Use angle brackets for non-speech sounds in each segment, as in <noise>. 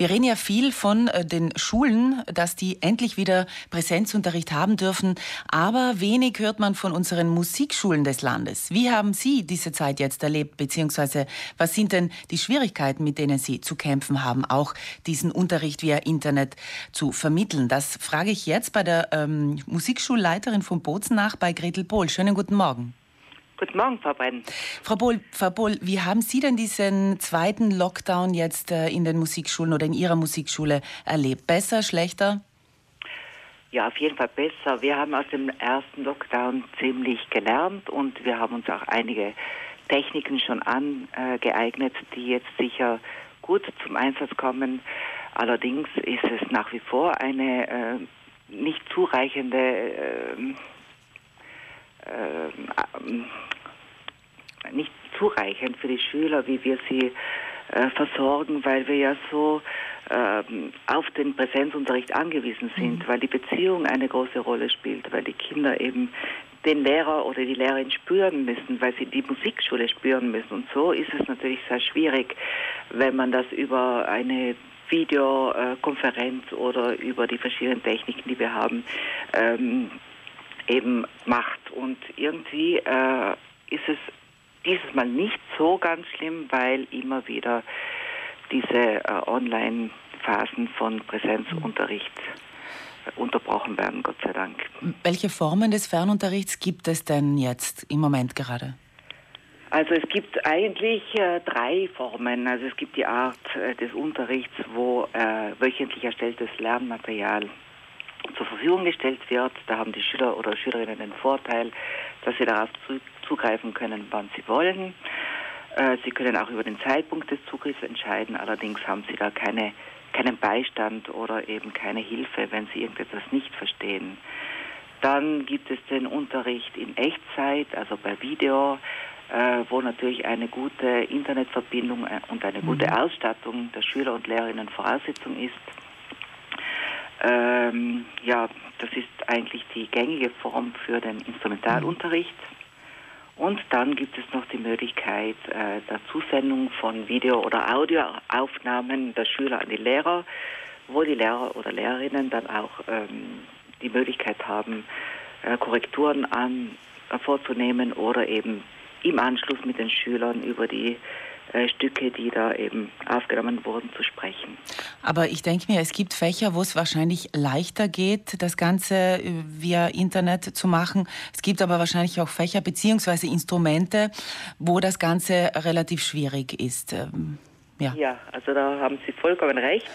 Wir reden ja viel von äh, den Schulen, dass die endlich wieder Präsenzunterricht haben dürfen, aber wenig hört man von unseren Musikschulen des Landes. Wie haben Sie diese Zeit jetzt erlebt, beziehungsweise was sind denn die Schwierigkeiten, mit denen Sie zu kämpfen haben, auch diesen Unterricht via Internet zu vermitteln? Das frage ich jetzt bei der ähm, Musikschulleiterin von Bozen nach, bei Gretel Pohl. Schönen guten Morgen. Guten Morgen, Frau Brenn. Frau Bohl, Frau Bohl, wie haben Sie denn diesen zweiten Lockdown jetzt äh, in den Musikschulen oder in Ihrer Musikschule erlebt? Besser, schlechter? Ja, auf jeden Fall besser. Wir haben aus dem ersten Lockdown ziemlich gelernt und wir haben uns auch einige Techniken schon angeeignet, die jetzt sicher gut zum Einsatz kommen. Allerdings ist es nach wie vor eine äh, nicht zureichende äh, äh, nicht zureichend für die Schüler, wie wir sie äh, versorgen, weil wir ja so äh, auf den Präsenzunterricht angewiesen sind, mhm. weil die Beziehung eine große Rolle spielt, weil die Kinder eben den Lehrer oder die Lehrerin spüren müssen, weil sie die Musikschule spüren müssen. Und so ist es natürlich sehr schwierig, wenn man das über eine Videokonferenz oder über die verschiedenen Techniken, die wir haben, ähm, eben macht. Und irgendwie äh, ist es dieses Mal nicht so ganz schlimm, weil immer wieder diese äh, Online-Phasen von Präsenzunterricht unterbrochen werden, Gott sei Dank. Welche Formen des Fernunterrichts gibt es denn jetzt im Moment gerade? Also es gibt eigentlich äh, drei Formen. Also es gibt die Art äh, des Unterrichts, wo äh, wöchentlich erstelltes Lernmaterial zur Verfügung gestellt wird. Da haben die Schüler oder Schülerinnen den Vorteil, dass sie darauf zugreifen können, wann sie wollen. Äh, sie können auch über den Zeitpunkt des Zugriffs entscheiden, allerdings haben sie da keine, keinen Beistand oder eben keine Hilfe, wenn sie irgendetwas nicht verstehen. Dann gibt es den Unterricht in Echtzeit, also per Video, äh, wo natürlich eine gute Internetverbindung äh, und eine gute mhm. Ausstattung der Schüler und Lehrerinnen Voraussetzung ist. Ähm, ja, das ist eigentlich die gängige Form für den Instrumentalunterricht. Und dann gibt es noch die Möglichkeit äh, der Zusendung von Video- oder Audioaufnahmen der Schüler an die Lehrer, wo die Lehrer oder Lehrerinnen dann auch ähm, die Möglichkeit haben, äh, Korrekturen an, äh, vorzunehmen oder eben im Anschluss mit den Schülern über die äh, Stücke, die da eben aufgenommen wurden, zu sprechen. Aber ich denke mir, es gibt Fächer, wo es wahrscheinlich leichter geht, das Ganze äh, via Internet zu machen. Es gibt aber wahrscheinlich auch Fächer bzw. Instrumente, wo das Ganze relativ schwierig ist. Ähm, ja. ja, also da haben Sie vollkommen recht.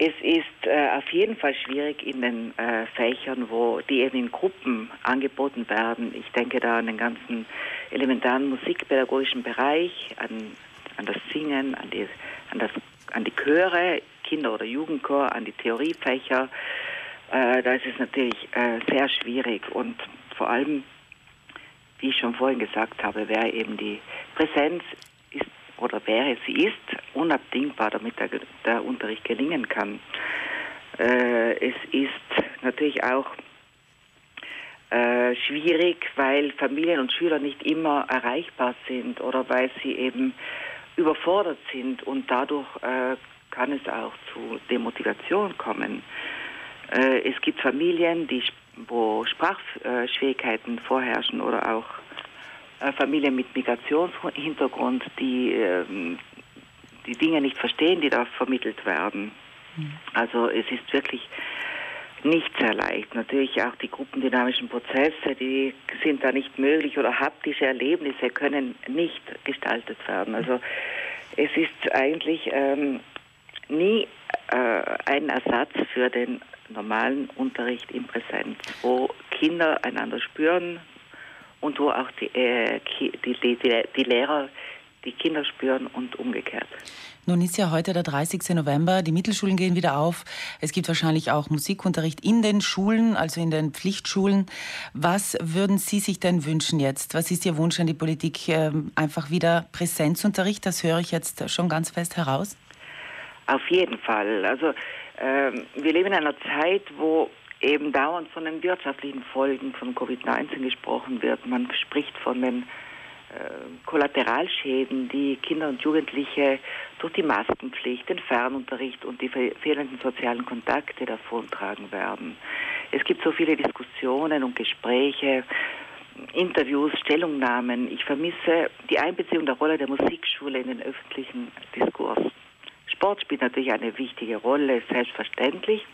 Es ist äh, auf jeden Fall schwierig in den äh, Fächern, wo die eben in Gruppen angeboten werden. Ich denke da an den ganzen elementaren musikpädagogischen Bereich, an, an das Singen, an die, an, das, an die Chöre, Kinder- oder Jugendchor, an die Theoriefächer. Äh, da ist es natürlich äh, sehr schwierig und vor allem, wie ich schon vorhin gesagt habe, wäre eben die Präsenz oder wäre, sie ist unabdingbar, damit der, der Unterricht gelingen kann. Äh, es ist natürlich auch äh, schwierig, weil Familien und Schüler nicht immer erreichbar sind oder weil sie eben überfordert sind und dadurch äh, kann es auch zu Demotivation kommen. Äh, es gibt Familien, die, wo Sprachschwierigkeiten vorherrschen oder auch äh, Familien mit Migrationshintergrund, die ähm, die Dinge nicht verstehen, die da vermittelt werden. Mhm. Also es ist wirklich nicht sehr leicht. Natürlich auch die gruppendynamischen Prozesse, die sind da nicht möglich oder haptische Erlebnisse können nicht gestaltet werden. Also es ist eigentlich ähm, nie äh, ein Ersatz für den normalen Unterricht in Präsenz, wo Kinder einander spüren, und wo auch die, äh, die, die, die, Lehrer die Kinder spüren und umgekehrt. Nun ist ja heute der 30. November, die Mittelschulen gehen wieder auf. Es gibt wahrscheinlich auch Musikunterricht in den Schulen, also in den Pflichtschulen. Was würden Sie sich denn wünschen jetzt? Was ist Ihr Wunsch an die Politik? Ähm, einfach wieder Präsenzunterricht, das höre ich jetzt schon ganz fest heraus. Auf jeden Fall. Also ähm, wir leben in einer Zeit, wo eben dauernd von den wirtschaftlichen Folgen von Covid-19 gesprochen wird. Man spricht von den Kollateralschäden, die Kinder und Jugendliche durch die Maskenpflicht, den Fernunterricht und die fehlenden sozialen Kontakte davontragen werden. Es gibt so viele Diskussionen und Gespräche, Interviews, Stellungnahmen. Ich vermisse die Einbeziehung der Rolle der Musikschule in den öffentlichen Diskurs. Sport spielt natürlich eine wichtige Rolle, selbstverständlich.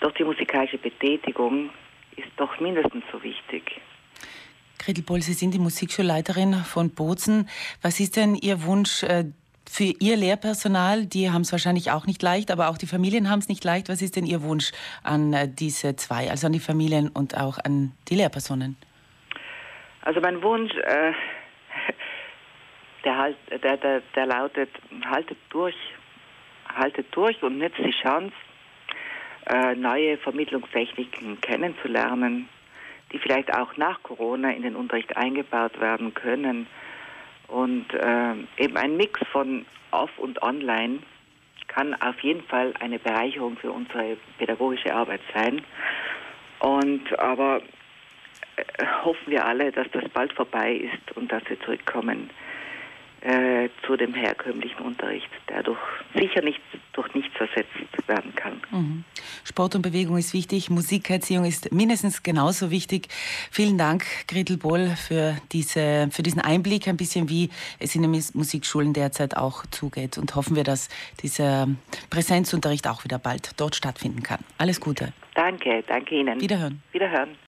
Doch die musikalische Betätigung ist doch mindestens so wichtig. Gretel Boll, Sie sind die Musikschulleiterin von Bozen. Was ist denn Ihr Wunsch äh, für Ihr Lehrpersonal? Die haben es wahrscheinlich auch nicht leicht, aber auch die Familien haben es nicht leicht. Was ist denn Ihr Wunsch an äh, diese zwei, also an die Familien und auch an die Lehrpersonen? Also mein Wunsch, äh, <laughs> der, halt, der, der, der lautet, haltet durch, haltet durch und nützt die Chance, äh, neue Vermittlungstechniken kennenzulernen, die vielleicht auch nach Corona in den Unterricht eingebaut werden können. Und äh, eben ein Mix von off und online kann auf jeden Fall eine Bereicherung für unsere pädagogische Arbeit sein. Und aber äh, hoffen wir alle, dass das bald vorbei ist und dass wir zurückkommen äh, zu dem herkömmlichen Unterricht, der durch, sicher nicht, durch nichts ersetzt werden kann. Mhm. Sport und Bewegung ist wichtig, Musikerziehung ist mindestens genauso wichtig. Vielen Dank, Gretel Boll, für, diese, für diesen Einblick, ein bisschen wie es in den Musikschulen derzeit auch zugeht. Und hoffen wir, dass dieser Präsenzunterricht auch wieder bald dort stattfinden kann. Alles Gute. Danke, danke Ihnen. Wiederhören. Wiederhören.